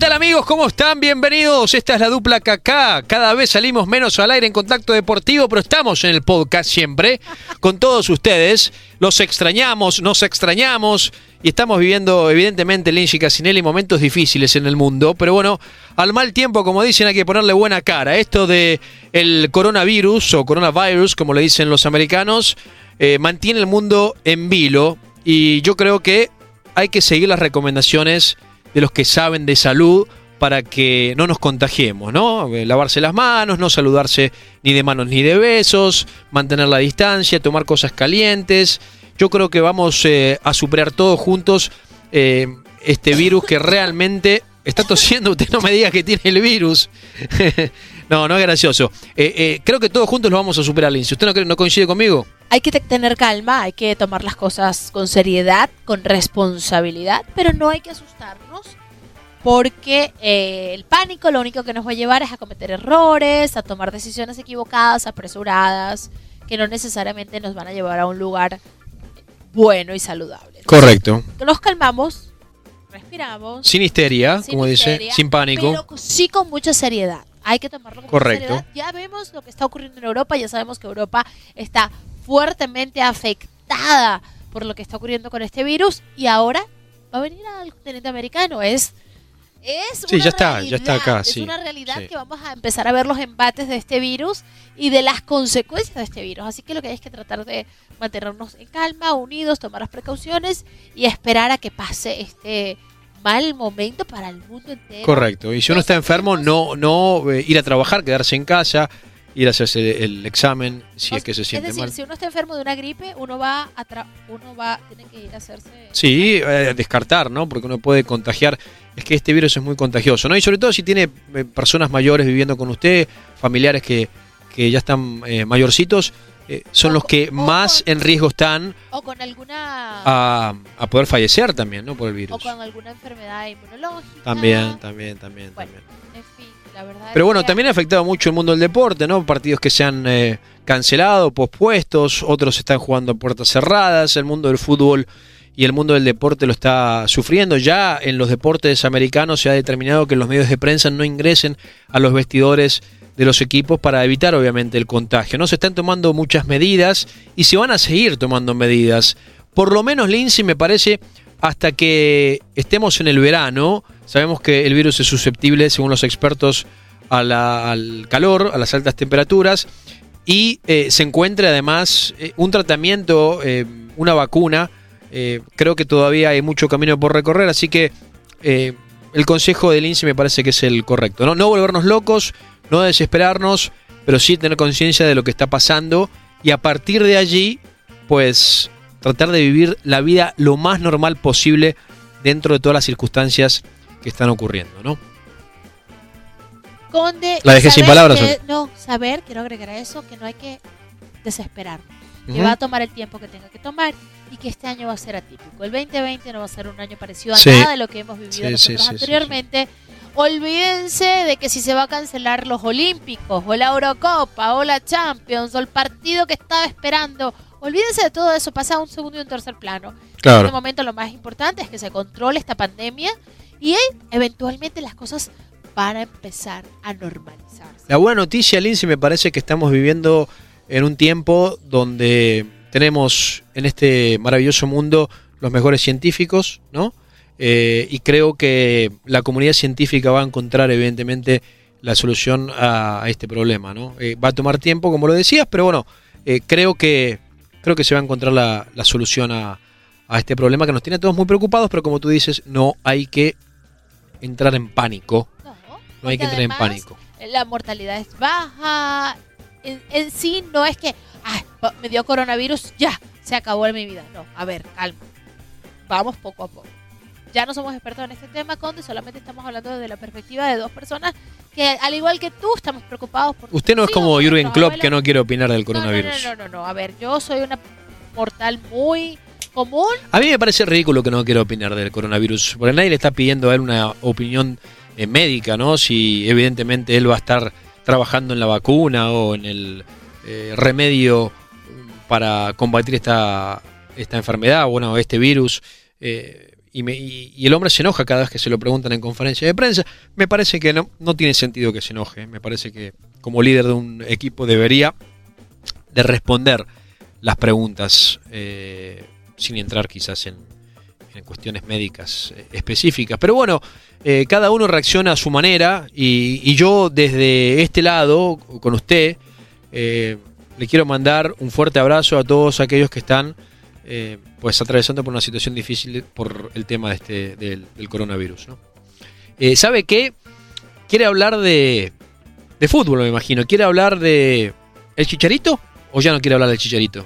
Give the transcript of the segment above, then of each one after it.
Tal amigos? ¿Cómo están? Bienvenidos. Esta es la dupla KK. Cada vez salimos menos al aire en contacto deportivo, pero estamos en el podcast siempre con todos ustedes. Los extrañamos, nos extrañamos y estamos viviendo evidentemente Lindsay Casinelli momentos difíciles en el mundo, pero bueno, al mal tiempo, como dicen, hay que ponerle buena cara. Esto de el coronavirus o coronavirus, como le dicen los americanos, eh, mantiene el mundo en vilo y yo creo que hay que seguir las recomendaciones de los que saben de salud para que no nos contagiemos, ¿no? Eh, Lavarse las manos, no saludarse ni de manos ni de besos, mantener la distancia, tomar cosas calientes. Yo creo que vamos eh, a superar todos juntos eh, este virus que realmente está tosiendo. Usted no me diga que tiene el virus. no, no es gracioso. Creo que todos juntos lo vamos a superar, Lindsay. ¿Usted no, no coincide conmigo? Hay que te- tener calma, hay que tomar las cosas con seriedad, con responsabilidad, pero no hay que asustarnos porque eh, el pánico lo único que nos va a llevar es a cometer errores, a tomar decisiones equivocadas, apresuradas, que no necesariamente nos van a llevar a un lugar bueno y saludable. Correcto. Nos calmamos, respiramos, Sin histeria, sin como dice, histeria, sin pánico. Pero sí con mucha seriedad. Hay que tomarlo con Correcto. seriedad. Ya vemos lo que está ocurriendo en Europa, ya sabemos que Europa está fuertemente afectada por lo que está ocurriendo con este virus y ahora va a venir al continente americano. Es, es Sí, una ya está, ya está realidad, acá, Es sí, una realidad sí. que vamos a empezar a ver los embates de este virus y de las consecuencias de este virus. Así que lo que hay es que tratar de mantenernos en calma, unidos, tomar las precauciones y esperar a que pase este mal momento para el mundo entero. Correcto. Y si uno está enfermo, no, no eh, ir a trabajar, quedarse en casa, ir a hacerse el examen si O es que se siente es decir, mal. si uno está enfermo de una gripe, uno va a tra- uno va tiene que ir a hacerse Sí, eh, descartar, ¿no? Porque uno puede contagiar. Es que este virus es muy contagioso, ¿no? Y sobre todo si tiene eh, personas mayores viviendo con usted, familiares que, que ya están eh, mayorcitos, eh, son O los que o más con- en riesgo están o con alguna a, a poder fallecer también, ¿no? Por el o virus. con alguna enfermedad inmunológica. También, también, también, Bueno, también. La verdad. Pero bueno, también ha afectado mucho el mundo del deporte, ¿no? Partidos que se han eh, cancelado, pospuestos, otros están jugando a puertas cerradas, el mundo del fútbol y el mundo del deporte lo está sufriendo. Ya en los deportes americanos se ha determinado que los medios de prensa no ingresen a los vestidores de los equipos para evitar obviamente el contagio. No se están tomando muchas medidas y se van a seguir tomando medidas. Por lo menos Lindsay me parece hasta que estemos en el verano Sabemos que el virus es susceptible, según los expertos, al calor, a las altas temperaturas, y eh, se encuentra además eh, un tratamiento, eh, una vacuna. Creo que todavía hay mucho camino por recorrer, así que el consejo del INSE me parece que es el correcto. ¿no? no volvernos locos, no desesperarnos, pero sí tener conciencia de lo que está pasando y a partir de allí, pues tratar de vivir la vida lo más normal posible dentro de todas las circunstancias que están ocurriendo, ¿no? Conde. La dejé sin palabras, que- ¿o no, saber, quiero agregar a eso, que no hay que desesperarnos. Que Ujú. va a tomar el tiempo que tenga que tomar y que este año va a ser atípico. El 2020 no va a ser un año parecido a Sí. nada de lo que hemos vivido Sí, nosotros sí, anteriormente. Olvídense de que si se va a cancelar los Olímpicos, o la Eurocopa, o la Champions, o el partido que estaba esperando. Olvídense de todo eso, pasa a un segundo y un tercer plano. En este momento lo más importante es que se controle esta pandemia y eventualmente las cosas van a empezar a normalizarse. La buena noticia, Lindsay, me parece que estamos viviendo en un tiempo donde tenemos en este maravilloso mundo los mejores científicos, ¿no? Eh, y creo que la comunidad científica va a encontrar, evidentemente, la solución a, este problema, ¿no? Eh, va a tomar tiempo, como lo decías, pero bueno, eh, creo que creo que se va a encontrar la, solución a este problema que nos tiene a todos muy preocupados, pero como tú dices, no hay que entrar en pánico. No, No hay que entrar en pánico. La mortalidad es baja. En, en sí no es que "Ay, me dio coronavirus, ya, se acabó en mi vida. No, a ver, calma. Vamos poco a poco. Ya no somos expertos en este tema, Conde, solamente estamos hablando desde la perspectiva de dos personas que, al igual que tú, estamos preocupados por... Usted no es como Jürgen Klopp abuelos. que no quiere opinar del No, no, coronavirus. No, no, no, no, A ver, yo soy una mortal muy común. A mí me parece ridículo que no quiera opinar del coronavirus, porque nadie le está pidiendo a él una opinión eh, médica, ¿no? Si evidentemente él va a estar trabajando en la vacuna o en el eh, remedio para combatir esta, esta enfermedad, bueno, este virus. eh, y, el hombre se enoja cada vez que se lo preguntan en conferencia de prensa. Me parece que no, no tiene sentido que se enoje. Me parece que como líder de un equipo debería de responder las preguntas sin entrar quizás en, cuestiones médicas eh, específicas. Pero bueno, eh, cada uno reacciona a su manera y, yo desde este lado, con usted, eh, le quiero mandar un fuerte abrazo a todos aquellos que están pues atravesando por una situación difícil por el tema de este, del, coronavirus. ¿no? ¿Sabe qué? ¿Quiere hablar de, de fútbol, me imagino? ¿Quiere hablar de el chicharito? ¿O ya no quiere hablar del chicharito?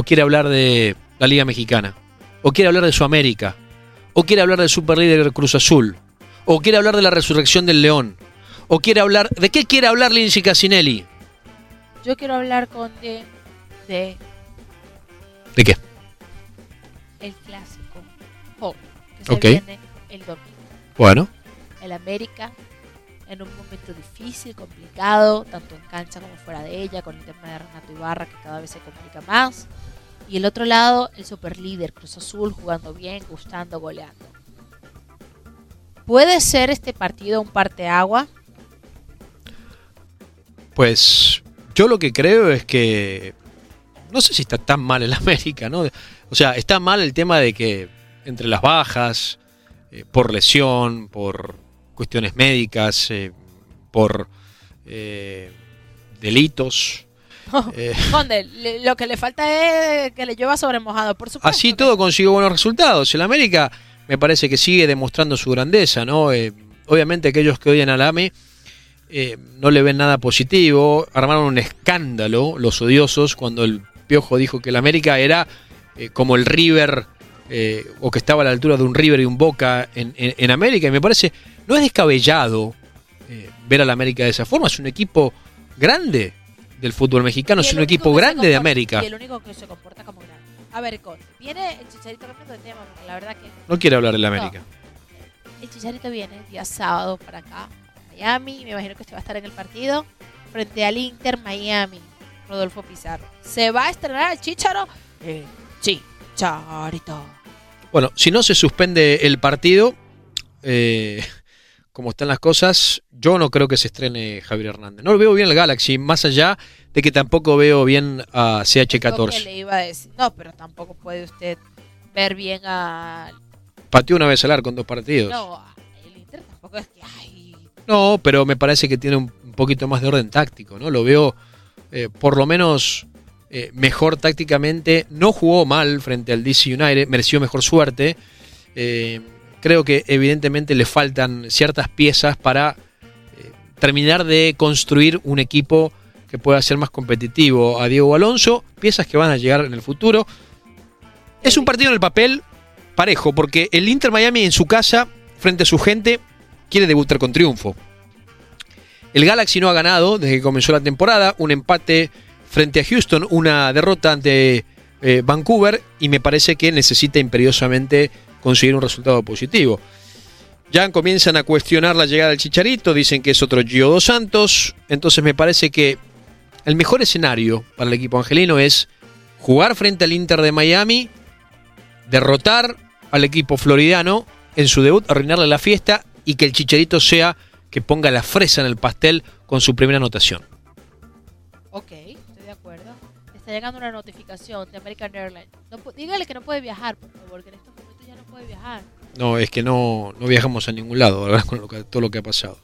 ¿O quiere hablar de la Liga Mexicana? ¿O quiere hablar de Sudamérica? ¿O quiere hablar del superlíder Cruz Azul? ¿O quiere hablar de la resurrección del León? ¿O quiere hablar... ¿De qué quiere hablar Lindsay Casinelli? Yo quiero hablar con de, de ¿De qué? el clásico joven que se Ok. viene el domingo. Bueno, El América en un momento difícil, complicado, tanto en cancha como fuera de ella, con el tema de Renato Ibarra que cada vez se complica más. Y el otro lado, el superlíder Cruz Azul jugando bien, gustando, goleando. ¿Puede ser este partido un parteagua? pues yo lo que creo es que... No sé si está tan mal el América, ¿no? O sea, está mal el tema de que entre las bajas, eh, por lesión, por cuestiones médicas, eh, por eh, delitos, eh, Conde, le- lo que le falta es que le llueva sobre mojado, por supuesto. así todo consiguió buenos resultados. El América me parece que sigue demostrando su grandeza, ¿no? Eh, obviamente aquellos que odian al AME eh, no le ven nada positivo, armaron un escándalo los odiosos cuando el Piojo dijo que el América era eh, como el River eh, o que estaba a la altura de un River y un Boca en, en- en América y me parece, no es descabellado eh, ver al América de esa forma, es un equipo grande del fútbol mexicano, es un equipo grande de América. Y el único que se comporta como grande. A ver, Conde, viene el Chicharito cambiando de tema, porque la verdad que No quiere hablar del América. el Chicharito viene el día sábado para acá, a Miami. Me imagino que usted va a estar en el partido frente al Inter Miami, Rodolfo Pizarro. ¿Se va a estrenar el Chicharo? Eh, Chicharito. Bueno, si no se suspende el partido, eh, como están las cosas, yo no creo que se estrene Javier Hernández. No lo veo bien el Galaxy, más allá de que tampoco veo bien a Lo que CH14. le iba a decir. No, pero tampoco puede usted ver bien a pateó una vez al arco en dos partidos. No, el Inter tampoco es que. Ay, No, pero me parece que tiene un un poquito más de orden táctico, ¿no? Lo veo eh, por lo menos eh, mejor tácticamente. No jugó mal frente al DC United, mereció mejor suerte. Eh, creo que evidentemente le faltan ciertas piezas para eh, terminar de construir un equipo que pueda ser más competitivo a Diego Alonso, piezas que van a llegar en el futuro. Es un partido en el papel parejo, porque el Inter Miami en su casa, frente a su gente, quiere debutar con triunfo. El Galaxy no ha ganado desde que comenzó la temporada, un empate frente a Houston, una derrota ante eh, Vancouver y me parece que necesita imperiosamente conseguir un resultado positivo. Ya comienzan a cuestionar la llegada del Chicharito, dicen que es otro Gio dos Santos, entonces me parece que el mejor escenario para el equipo angelino es jugar frente al Inter de Miami, derrotar al equipo floridano en su debut, arruinarle la fiesta y que el Chicharito sea que ponga la fresa en el pastel con su primera anotación. ok. Está llegando una notificación de American Airlines. No dígale que no puede viajar, por favor, que en estos momentos ya no puede viajar. No, es que no, no viajamos a ningún lado, ¿verdad? Con lo que- todo lo que ha pasado.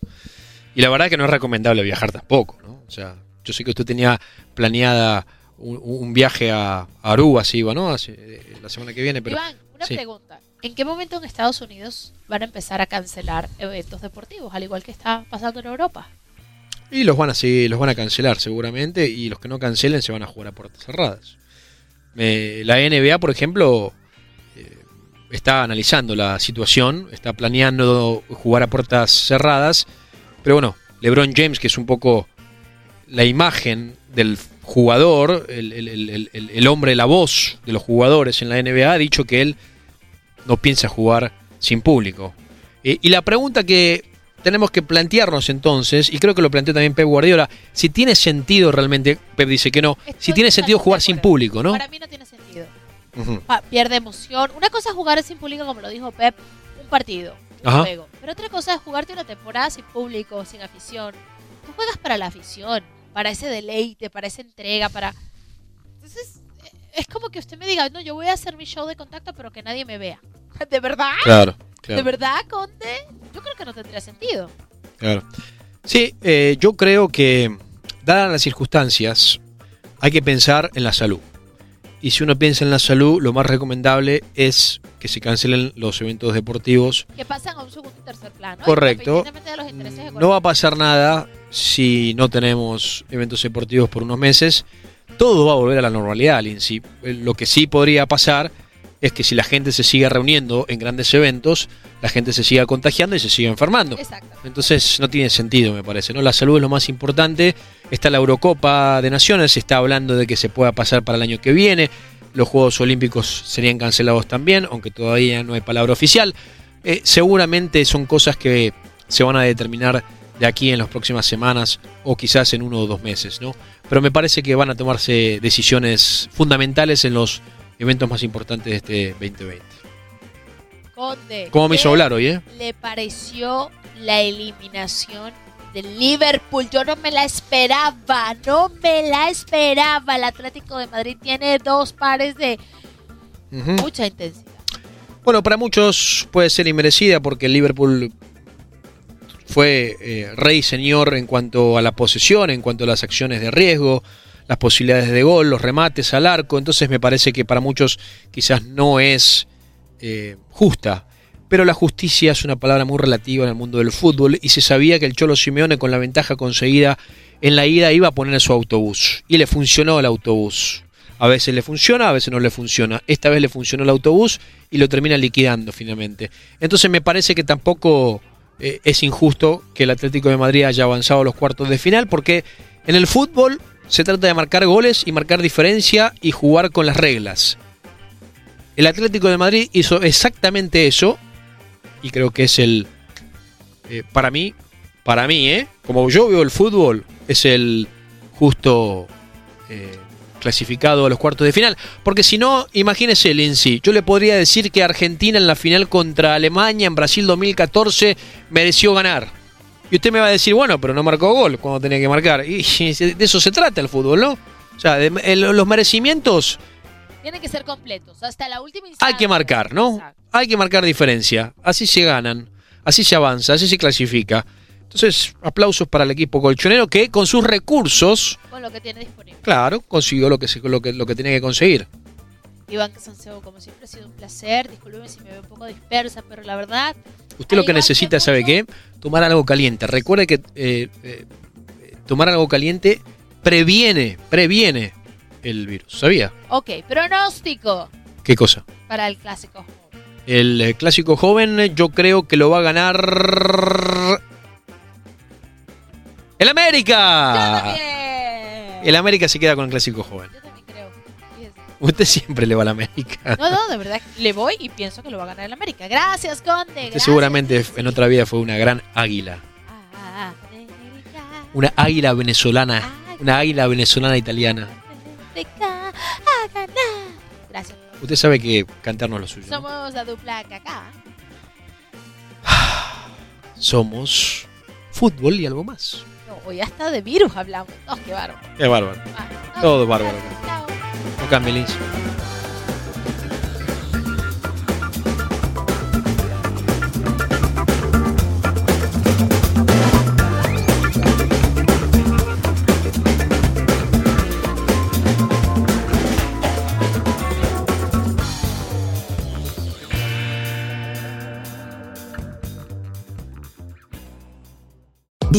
Y la verdad que no es recomendable viajar tampoco, ¿no? O sea, yo sé que usted tenía planeada un, un viaje a, Aruba, así iba, ¿no? La semana que viene, pero... Iván, una sí. pregunta. ¿En qué momento en Estados Unidos van a empezar a cancelar eventos deportivos, al igual que está pasando en Europa? Y los van a sí, los van a cancelar seguramente y los que no cancelen se van a jugar a puertas cerradas. Eh, la NBA, por ejemplo, eh, está analizando la situación, está planeando jugar a puertas cerradas, pero bueno, LeBron James, que es un poco la imagen del jugador, el, el- el- el- el hombre, la voz de los jugadores en la NBA, ha dicho que él no piensa jugar sin público. Eh, y la pregunta que tenemos que plantearnos entonces, y creo que lo planteó también Pep Guardiola, si tiene sentido realmente, Pep dice que no, si Estoy tiene sentido jugar de sin público, ¿no? Para mí no tiene sentido. Ujú. Pa- pierde emoción. Una cosa es jugar sin público, como lo dijo Pep, un partido, un Ajá. juego. Pero otra cosa es jugarte una temporada sin público, sin afición. Tú juegas para la afición, para ese deleite, para esa entrega, para... Entonces, eh, es como que usted me diga, no, yo voy a hacer mi show de contacto, pero que nadie me vea. ¿De verdad? Claro, ¿De claro, verdad, Conde? Yo creo que no tendría sentido. claro. Sí, eh, yo creo que, dadas las circunstancias, hay que pensar en la salud. Y si uno piensa en la salud, lo más recomendable es que se cancelen los eventos deportivos Que pasan a un segundo y tercer plano. Correcto. De los intereses No va a pasar nada si no tenemos eventos deportivos por unos meses. Todo va a volver a la normalidad, Lindsay. Eh, Lo que sí podría pasar es que si la gente se sigue reuniendo en grandes eventos, la gente se siga contagiando y se siga enfermando. Exacto. Entonces no tiene sentido, me parece. ¿no? La salud es lo más importante. Está la Eurocopa de Naciones, se está hablando de que se pueda pasar para el año que viene. Los Juegos Olímpicos serían cancelados también, aunque todavía no hay palabra oficial. Eh, seguramente son cosas que se van a determinar de aquí en las próximas semanas o quizás en uno o dos meses, ¿no? Pero me parece que van a tomarse decisiones fundamentales en los eventos más importantes de este 2020. Conde. ¿Cómo me ¿qué hizo hablar hoy, eh? le pareció la eliminación del Liverpool? Yo no me la esperaba, no me la esperaba. El Atlético de Madrid tiene dos pares de mucha intensidad. Bueno, para muchos puede ser inmerecida porque el Liverpool fue eh, rey señor en cuanto a la posesión, en cuanto a las acciones de riesgo, las posibilidades de gol, los remates al arco. Entonces me parece que para muchos quizás no es eh, justa. Pero la justicia es una palabra muy relativa en el mundo del fútbol y se sabía que el Cholo Simeone con la ventaja conseguida en la ida iba a poner su autobús. Y le funcionó el autobús. A veces le funciona, a veces no le funciona. Esta vez le funcionó el autobús y lo termina liquidando finalmente. Entonces me parece que tampoco eh, es injusto que el Atlético de Madrid haya avanzado a los cuartos de final porque en el fútbol se trata de marcar goles y marcar diferencia y jugar con las reglas. El Atlético de Madrid hizo exactamente eso y creo que es el eh, para mí para mí eh como yo veo el fútbol es el justo eh, clasificado a los cuartos de final porque si no imagínese sí yo le podría decir que Argentina en la final contra Alemania en Brasil 2014 mereció ganar y usted me va a decir bueno pero no marcó gol cuando tenía que marcar y de eso se trata el fútbol no o sea de- los merecimientos Tienen que ser completos, hasta la última instancia. Hay que marcar, ¿no? Exacto. Hay que marcar diferencia. Así se ganan, así se avanza, así se clasifica. Entonces, aplausos para el equipo colchonero que con sus recursos, Con lo que tiene disponible. claro, consiguió lo que, lo que, lo que tenía que conseguir. Iván Casanseo, como siempre, ha sido un placer. Disculpen si me veo un poco dispersa, pero la verdad. Usted lo que necesita, ¿sabe qué? Tomar algo caliente. Recuerde que eh, eh, tomar algo caliente previene, previene el virus. ¿Sabía? Ok, pronóstico ¿Qué cosa? para el clásico. El eh, clásico joven, yo creo que lo va a ganar. ¡El Yo América! también. El América se queda con el clásico joven. Yo. Usted siempre le va al América. No, no, de verdad, le voy y pienso que lo va a ganar el América. Gracias, Conde. Usted gracias. seguramente en otra vida fue una gran águila. América, Una águila venezolana. Águila. Una águila venezolana italiana. América, a ganar. Gracias. Usted sabe que cantarnos lo suyo. ¿no? Somos la dupla Kaká. Somos fútbol y algo más. No, hoy hasta de virus hablamos. No, qué bárbaro. Qué bárbaro. Ah, no, Todo bárbaro. Chao.